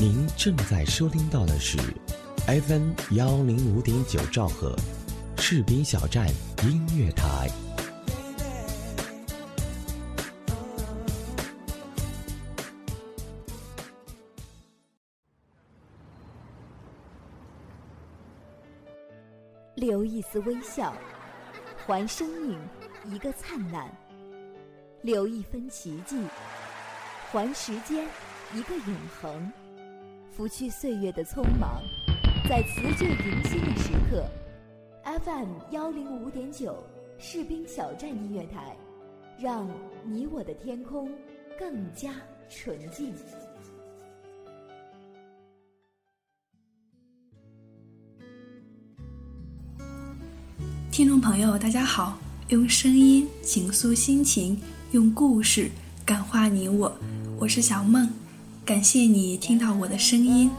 您正在收听到的是 FM 幺零五点九兆赫，士兵小站音乐台。留一丝微笑，还生命一个灿烂；留一分奇迹，还时间一个永恒。拂去岁月的匆忙，在辞旧迎新的时刻，FM 幺零五点九士兵小站音乐台，让你我的天空更加纯净。听众朋友，大家好，用声音倾诉心情，用故事感化你我，我是小梦。感谢你听到我的声音，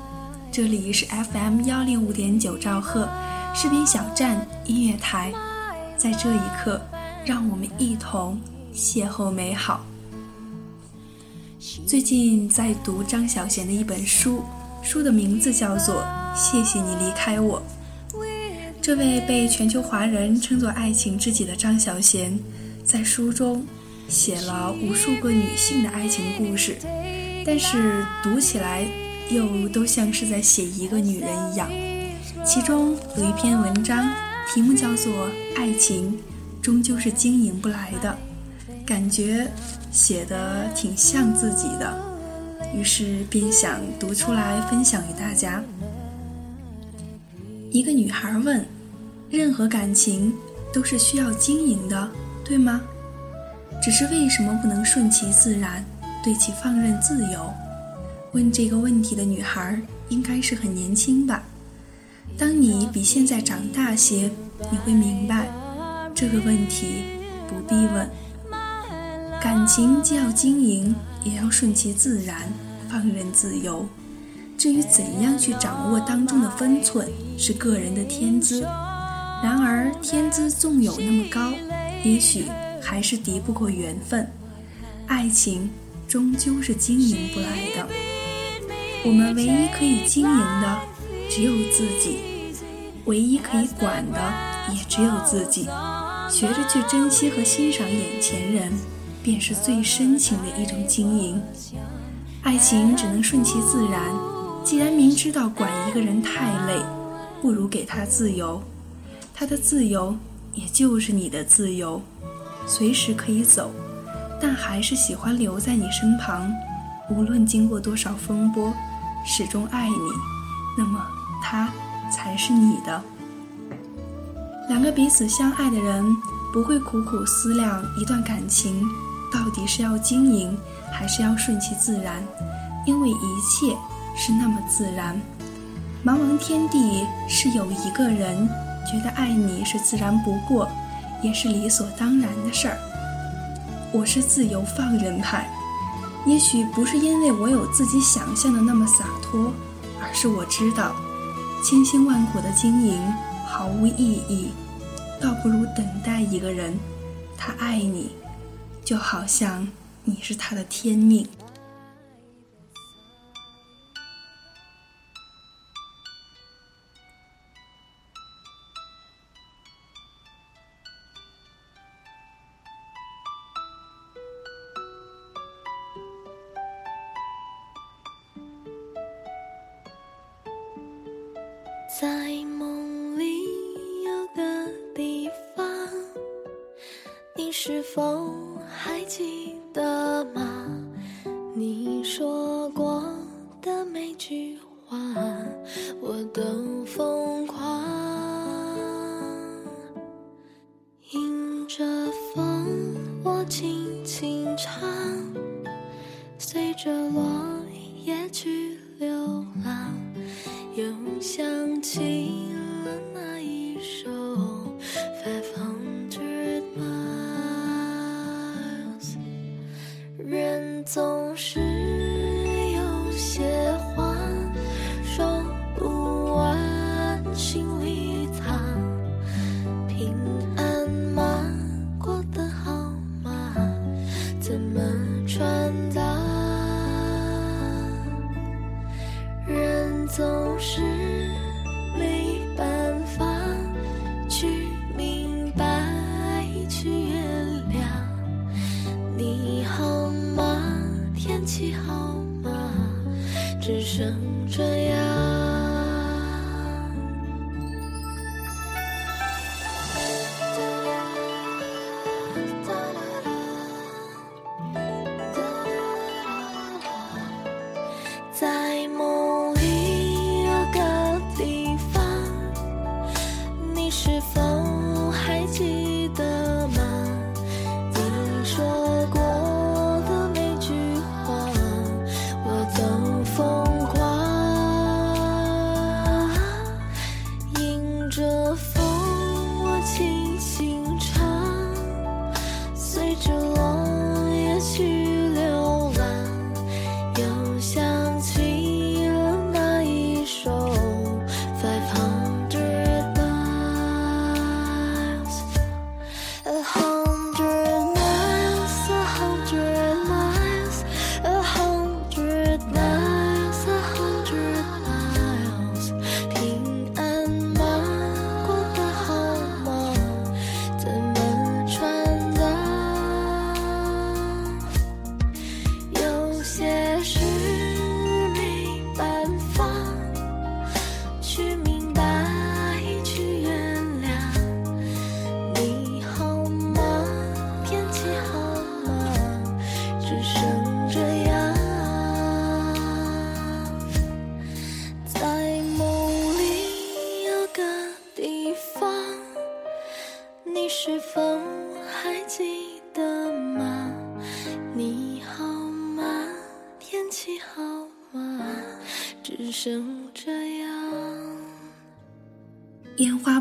这里是 FM 幺零五点九兆赫视频小站音乐台，在这一刻，让我们一同邂逅美好。最近在读张小娴的一本书，书的名字叫做《谢谢你离开我》。这位被全球华人称作爱情知己的张小娴，在书中写了无数个女性的爱情故事。但是读起来又都像是在写一个女人一样。其中有一篇文章，题目叫做《爱情终究是经营不来的》，感觉写的挺像自己的，于是便想读出来分享与大家。一个女孩问：“任何感情都是需要经营的，对吗？只是为什么不能顺其自然？”对其放任自由，问这个问题的女孩应该是很年轻吧？当你比现在长大些，你会明白这个问题不必问。感情既要经营，也要顺其自然，放任自由。至于怎样去掌握当中的分寸，是个人的天资。然而天资纵有那么高，也许还是敌不过缘分。爱情。终究是经营不来的。我们唯一可以经营的只有自己，唯一可以管的也只有自己。学着去珍惜和欣赏眼前人，便是最深情的一种经营。爱情只能顺其自然。既然明知道管一个人太累，不如给他自由。他的自由也就是你的自由，随时可以走。但还是喜欢留在你身旁，无论经过多少风波，始终爱你，那么他才是你的。两个彼此相爱的人，不会苦苦思量一段感情到底是要经营，还是要顺其自然，因为一切是那么自然。茫茫天地，是有一个人觉得爱你是自然不过，也是理所当然的事儿。我是自由放任派，也许不是因为我有自己想象的那么洒脱，而是我知道，千辛万苦的经营毫无意义，倒不如等待一个人，他爱你，就好像你是他的天命。轻轻唱，随着落叶去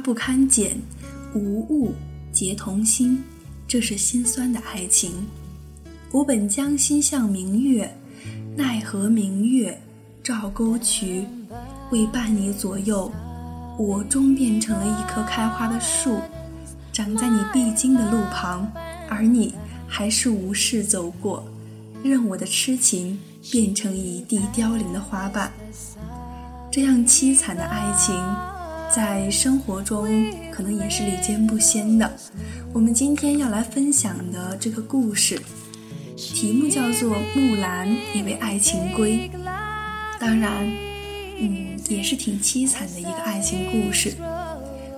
不堪剪，无物结同心，这是心酸的爱情。我本将心向明月，奈何明月照沟渠。为伴你左右，我终变成了一棵开花的树，长在你必经的路旁，而你还是无视走过，任我的痴情变成一地凋零的花瓣。这样凄惨的爱情。在生活中，可能也是屡见不鲜的。我们今天要来分享的这个故事，题目叫做《木兰因为爱情归》。当然，嗯，也是挺凄惨的一个爱情故事。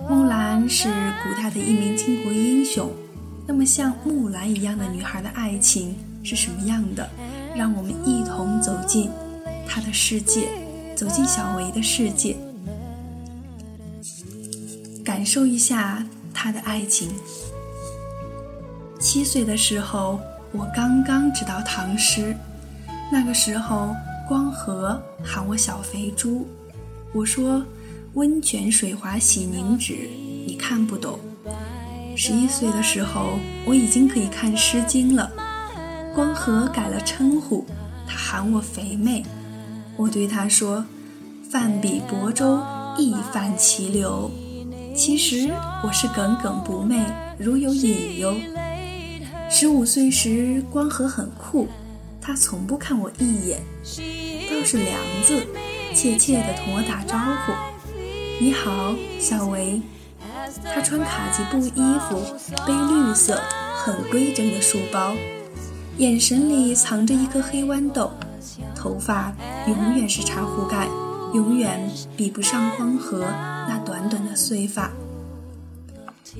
木兰是古代的一名巾帼英雄。那么，像木兰一样的女孩的爱情是什么样的？让我们一同走进她的世界，走进小维的世界。感受一下他的爱情。七岁的时候，我刚刚知道唐诗。那个时候，光和喊我小肥猪，我说温泉水滑洗凝脂，你看不懂。十一岁的时候，我已经可以看《诗经》了。光和改了称呼，他喊我肥妹。我对他说：“泛彼亳州，亦泛其流。”其实我是耿耿不寐，如有隐忧。十五岁时，光和很酷，他从不看我一眼，倒是梁子怯怯地同我打招呼：“你好，小维。”他穿卡其布衣服，背绿色很规整的书包，眼神里藏着一颗黑豌豆，头发永远是茶壶盖。永远比不上光和那短短的碎发。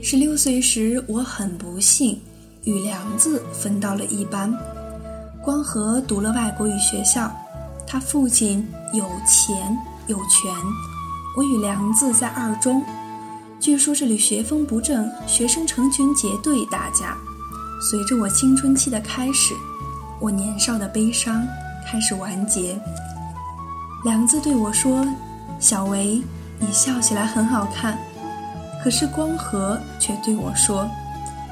十六岁时，我很不幸与梁子分到了一班。光和读了外国语学校，他父亲有钱有权。我与梁子在二中，据说这里学风不正，学生成群结队打架。随着我青春期的开始，我年少的悲伤开始完结。梁子对我说：“小维，你笑起来很好看。”可是光和却对我说：“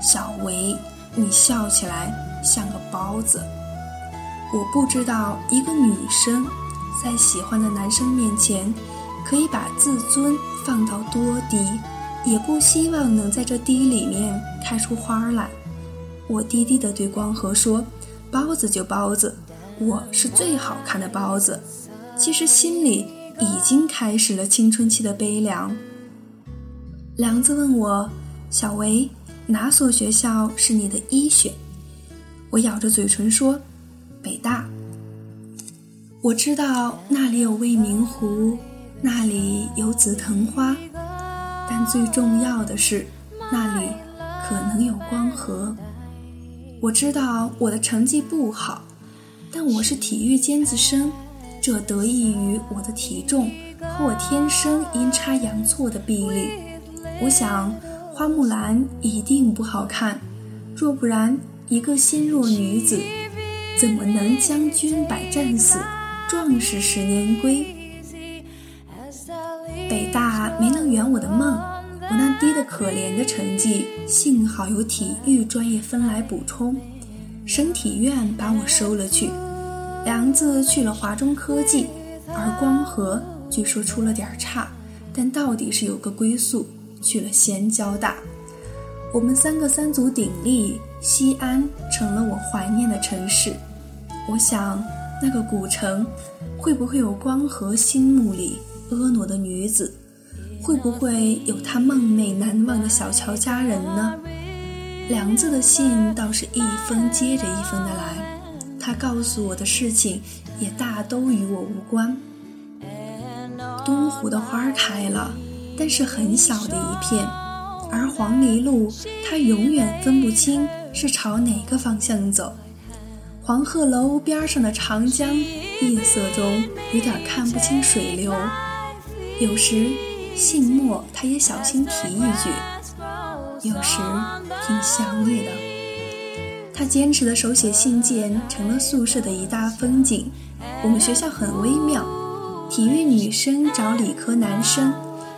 小维，你笑起来像个包子。”我不知道一个女生在喜欢的男生面前可以把自尊放到多低，也不希望能在这低里面开出花来。我低低的对光和说：“包子就包子，我是最好看的包子。”其实心里已经开始了青春期的悲凉。梁子问我：“小维，哪所学校是你的一选？”我咬着嘴唇说：“北大。”我知道那里有未名湖，那里有紫藤花，但最重要的是，那里可能有光河。我知道我的成绩不好，但我是体育尖子生，这得益于我的体重和我天生阴差阳错的臂力。我想，花木兰一定不好看，若不然，一个纤弱女子怎么能将军百战死？壮士十年归，北大没能圆我的梦。我那低得可怜的成绩，幸好有体育专业分来补充。省体院把我收了去，梁子去了华中科技，而光和据说出了点差，但到底是有个归宿，去了西安交大。我们三个三足鼎立，西安成了我怀念的城市。我想。那个古城，会不会有光和心目里婀娜的女子？会不会有他梦寐难忘的小乔家人呢？梁子的信倒是一封接着一封的来，他告诉我的事情也大都与我无关。东湖的花开了，但是很小的一片，而黄鹂路，它永远分不清是朝哪个方向走。黄鹤楼边上的长江，夜色中有点看不清水流。有时信末他也小心提一句，有时挺想你的。他坚持的手写信件成了宿舍的一大风景。我们学校很微妙，体育女生找理科男生，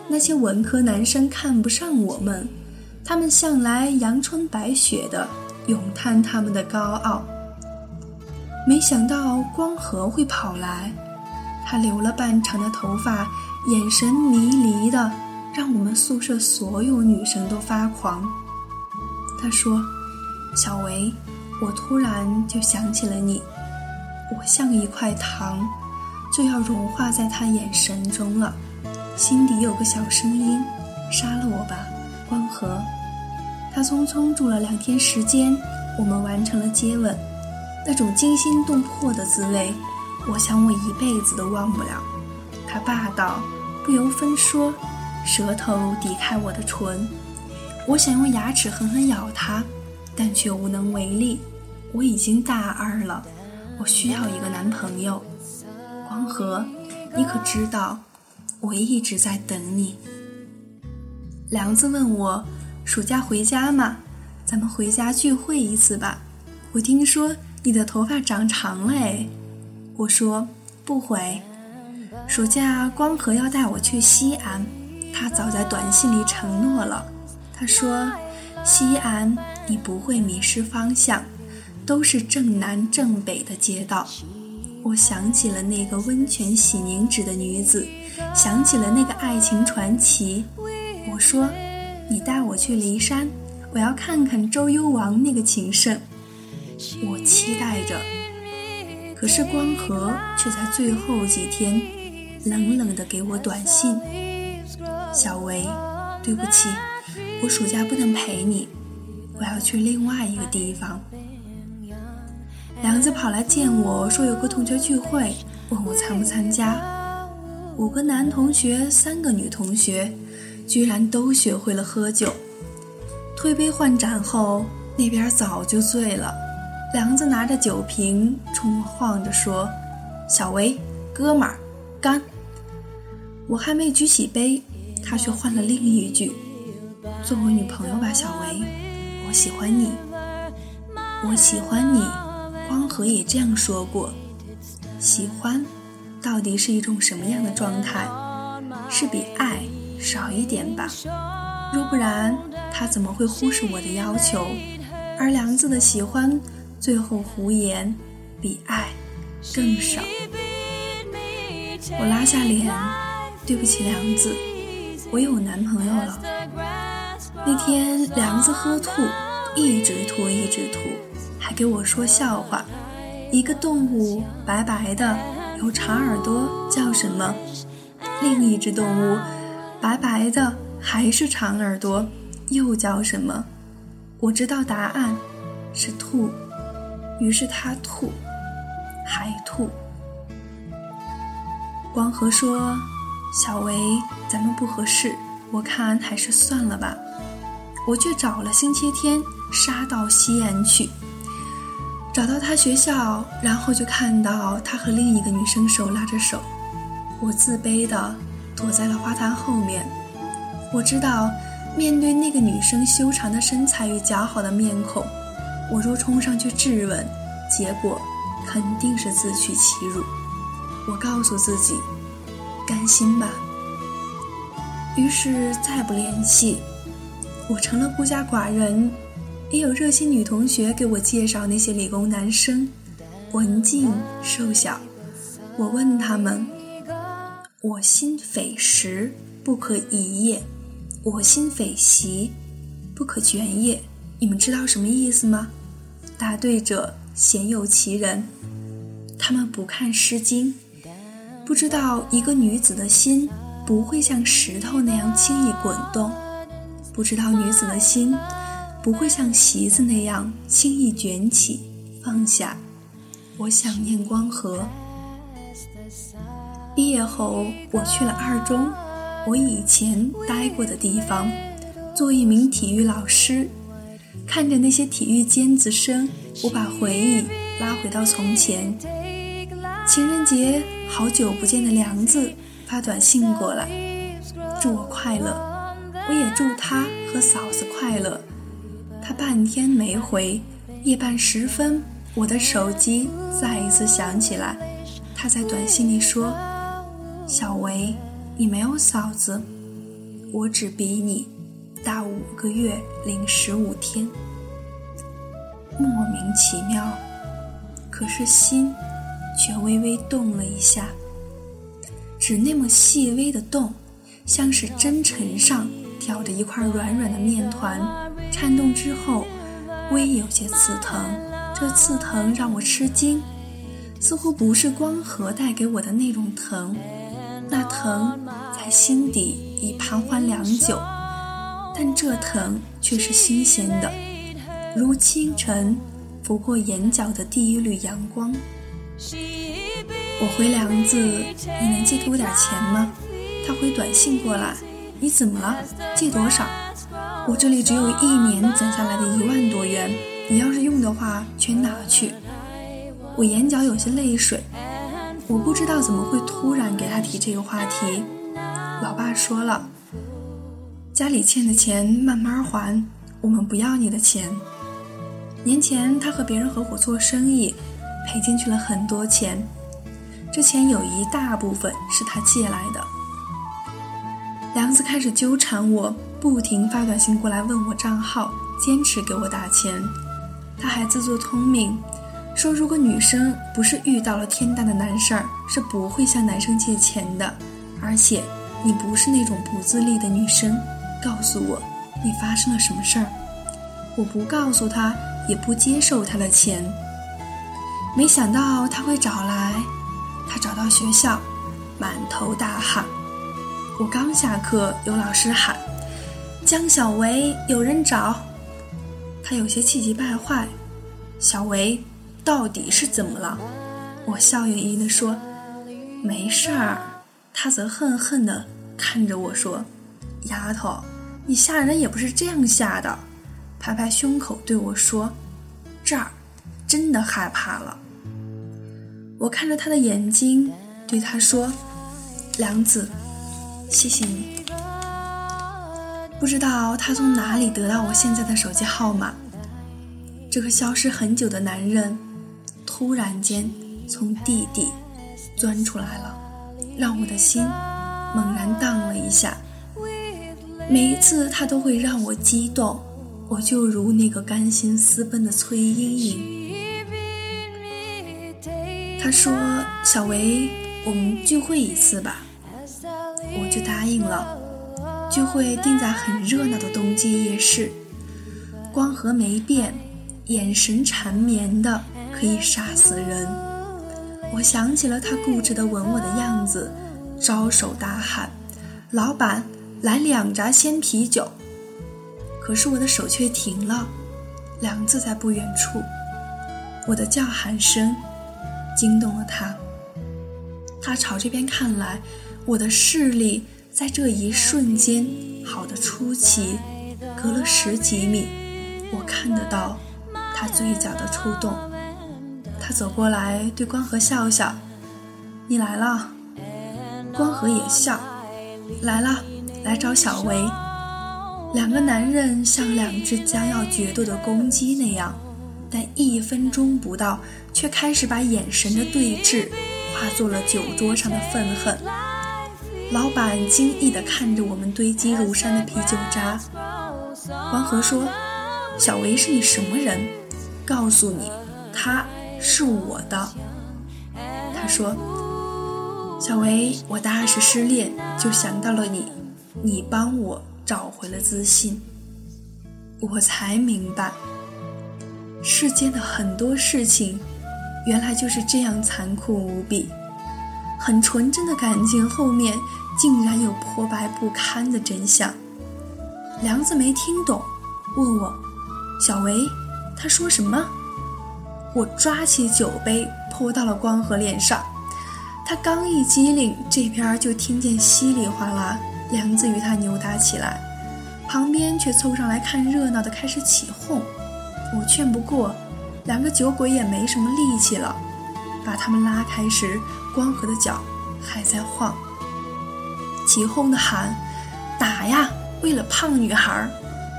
那些文科男生看不上我们，他们向来阳春白雪的咏叹他们的高傲。没想到光和会跑来，他留了半长的头发，眼神迷离的，让我们宿舍所有女生都发狂。他说：“小维，我突然就想起了你，我像一块糖，就要融化在他眼神中了。心底有个小声音：杀了我吧，光和。”他匆匆住了两天时间，我们完成了接吻。那种惊心动魄的滋味，我想我一辈子都忘不了。他霸道，不由分说，舌头抵开我的唇。我想用牙齿狠狠咬他，但却无能为力。我已经大二了，我需要一个男朋友。光和，你可知道，我一直在等你。梁子问我，暑假回家吗？咱们回家聚会一次吧。我听说。你的头发长长了哎，我说不回。暑假光和要带我去西安，他早在短信里承诺了。他说：“西安你不会迷失方向，都是正南正北的街道。”我想起了那个温泉洗凝脂的女子，想起了那个爱情传奇。我说：“你带我去骊山，我要看看周幽王那个情圣。”我期待着，可是光和却在最后几天冷冷的给我短信：“小维，对不起，我暑假不能陪你，我要去另外一个地方。”梁子跑来见我说有个同学聚会，问我参不参加。五个男同学，三个女同学，居然都学会了喝酒。推杯换盏后，那边早就醉了。梁子拿着酒瓶冲我晃着说：“小维，哥们儿，干！”我还没举起杯，他却换了另一句：“做我女朋友吧，小维，我喜欢你，我喜欢你。”光和也这样说过。喜欢，到底是一种什么样的状态？是比爱少一点吧？若不然，他怎么会忽视我的要求？而梁子的喜欢。最后胡言，比爱更少。我拉下脸，对不起梁子，我有男朋友了。那天梁子喝吐，一直吐一直吐，给我说笑话。一个动物白白的，有长耳朵，叫什么？另一只动物，白白的，还是长耳朵，又叫什么？我知道答案，是兔。于是他吐，还吐。光和说：“小维，咱们不合适，我看还是算了吧。”我却找了星期天，杀到西安去，找到他学校，然后就看到他和另一个女生手拉着手。我自卑的躲在了花坛后面。我知道，面对那个女生修长的身材与姣好的面孔。我若冲上去质问，结果肯定是自取其辱。我告诉自己，甘心吧。于是再不联系，我成了孤家寡人。也有热心女同学给我介绍那些理工男生，文静瘦小。我问他们：“我心匪石不可移也，我心匪席不可卷也。”你们知道什么意思吗？答对者鲜有其人，他们不看《诗经》，不知道一个女子的心不会像石头那样轻易滚动，不知道女子的心不会像席子那样轻易卷起放下。我想念光和。毕业后，我去了二中，我以前待过的地方，做一名体育老师。看着那些体育尖子生，我把回忆拉回到从前。情人节，好久不见的梁子发短信过来，祝我快乐。我也祝他和嫂子快乐。半天没回，夜半时分，我的手机再一次响起来。他在短信里说：“小维，你没有嫂子，我只比你。”大五个月零十五天，莫名其妙，可是心却微微动了一下，只那么细微的动，像是针尘上挑着一块软软的面团，颤动之后微有些刺疼。这刺疼让我吃惊，似乎不是光和带给我的那种疼，那疼在心底已盘桓良久。但这疼却是新鲜的，如清晨拂过眼角的第一缕阳光。我回梁子，你能借给我点钱吗？他回短信过来，你怎么了？借多少？我这里只有一年攒下来的一万多元，你要是用的话，全拿去。我眼角有些泪水，我不知道怎么会突然给他提这个话题。老爸说了。家里欠的钱慢慢还，我们不要你的钱。年前他和别人合伙做生意，赔进去了很多钱，这钱有一大部分是他借来的。梁子开始纠缠我，不停发短信过来问我账号，坚持给我打钱。他还自作聪明，说如果女生不是遇到了天大的难事儿，是不会向男生借钱的，而且你不是那种不自立的女生。告诉我，你发生了什么事儿？我不告诉他，也不接受他的钱。没想到他会找来，他找到学校，满头大汗。我刚下课，有老师喊：“江小维，有人找。”他有些气急败坏：“小维，到底是怎么了？”我笑盈盈地说：“没事儿。”他则恨恨地看着我说。丫头，你吓人也不是这样吓的，拍拍胸口对我说：“这儿，真的害怕了。”我看着他的眼睛，对他说：“梁子，谢谢你。”不知道他从哪里得到我现在的手机号码。这个消失很久的男人，突然间从地底钻出来了，让我的心猛然荡了一下。每一次他都会让我激动，我就如那个甘心私奔的崔莺莺。他说：“小维，我们聚会一次吧。”我就答应了。就会定在很热闹的东街夜市，光和没变，眼神缠绵的可以杀死人。我想起了他固执的吻我的样子，招手大喊：“老板，来两扎鲜啤酒！”可是我的手却停了。梁子在不远处，我的叫喊声惊动了他。他朝这边看来，我的视力在这一瞬间好的出奇，隔了十几米，我看得到他嘴角的触动。他走过来对光和笑笑：“你来了。”光和也笑：“来了，来找小维。”两个男人像两只将要决斗的公鸡那样，但一分钟不到，却开始把眼神的对峙化作了酒桌上的愤恨。老板惊异地看着我们堆积如山的啤酒渣。黄河说：“小维是你什么人？告诉你，他是我的。”他说：“小维，我大二时失恋，就想到了你，你帮我。”找回了自信，我才明白，世间的很多事情，原来就是这样残酷无比。很纯真的感情后面，竟然有破败不堪的真相。梁子没听懂，问我：“小维，他说什么？”我抓起酒杯泼到了光和脸上，他刚一机灵，这边就听见稀里哗啦。梁子与他扭打起来，旁边却凑上来看热闹的开始起哄。我劝不过，两个酒鬼也没什么力气了。把他们拉开时，光和的脚还在晃。起哄的喊：“打呀！为了胖女孩！”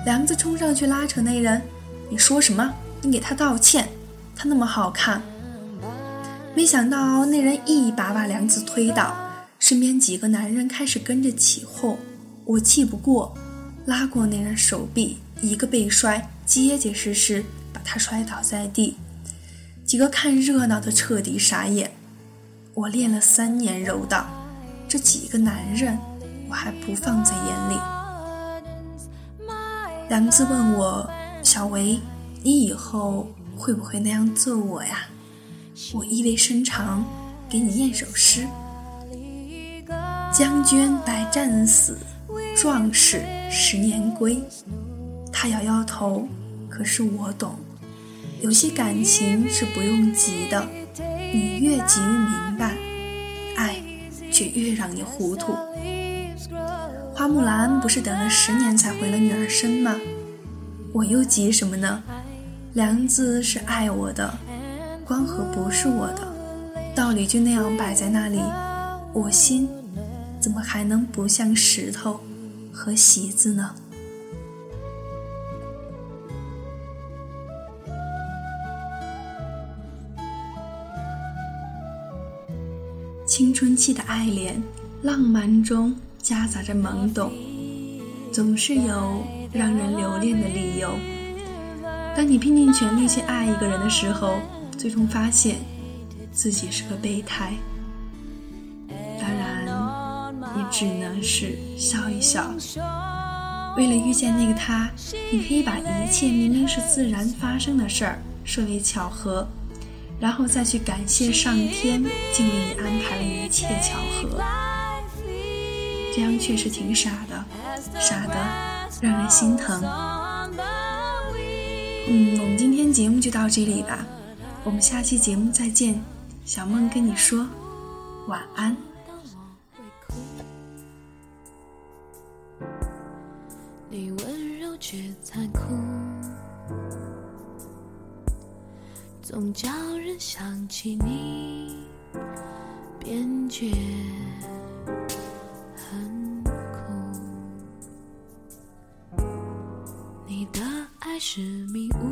梁子冲上去拉扯那人：“你说什么？你给他道歉！他那么好看。”没想到那人一把把梁子推倒。身边几个男人开始跟着起哄，我气不过，拉过那人手臂，一个背摔，结结实实把他摔倒在地。几个看热闹的彻底傻眼。我练了三年柔道，这几个男人我还不放在眼里。梁子问我：“小维，你以后会不会那样揍我呀？”我意味深长，给你念首诗。将军百战死，壮士十年归。他摇摇头，可是我懂，有些感情是不用急的，你越急于明白，爱却越让你糊涂。花木兰不是等了十年才回了女儿身吗？我又急什么呢？梁子是爱我的，光和不是我的，道理就那样摆在那里，我心。怎么还能不像石头和席子呢？青春期的爱恋，浪漫中夹杂着懵懂，总是有让人留恋的理由。当你拼尽全力去爱一个人的时候，最终发现自己是个备胎。当然也只能是笑一笑。为了遇见那个他，你可以把一切明明是自然发生的事儿设为巧合，然后再去感谢上天，竟为你安排了一切巧合。这样确实挺傻的，傻的让人心疼。嗯，我们今天节目就到这里吧，我们下期节目再见。小梦跟你说晚安。却残酷，总叫人想起你，便觉很苦。你的爱是迷雾，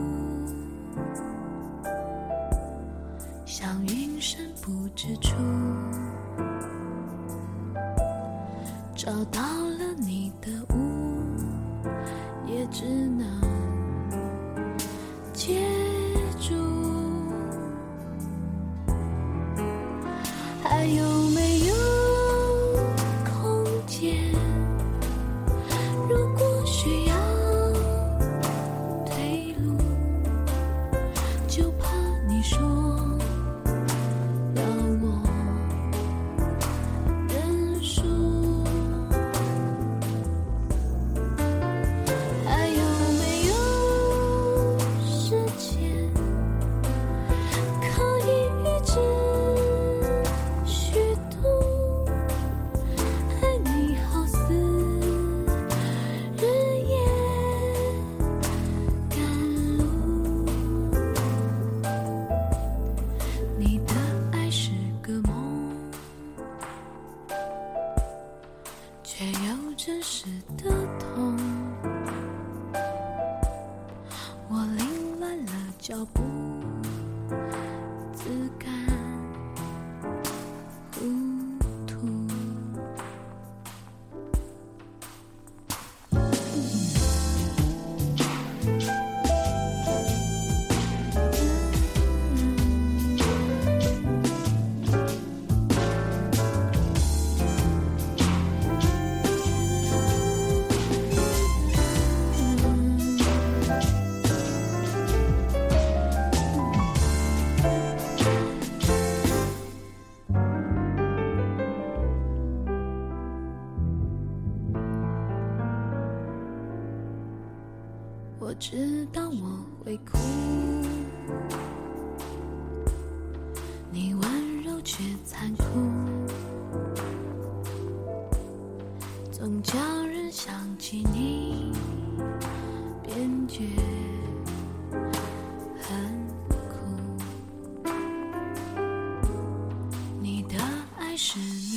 苦。你的爱是。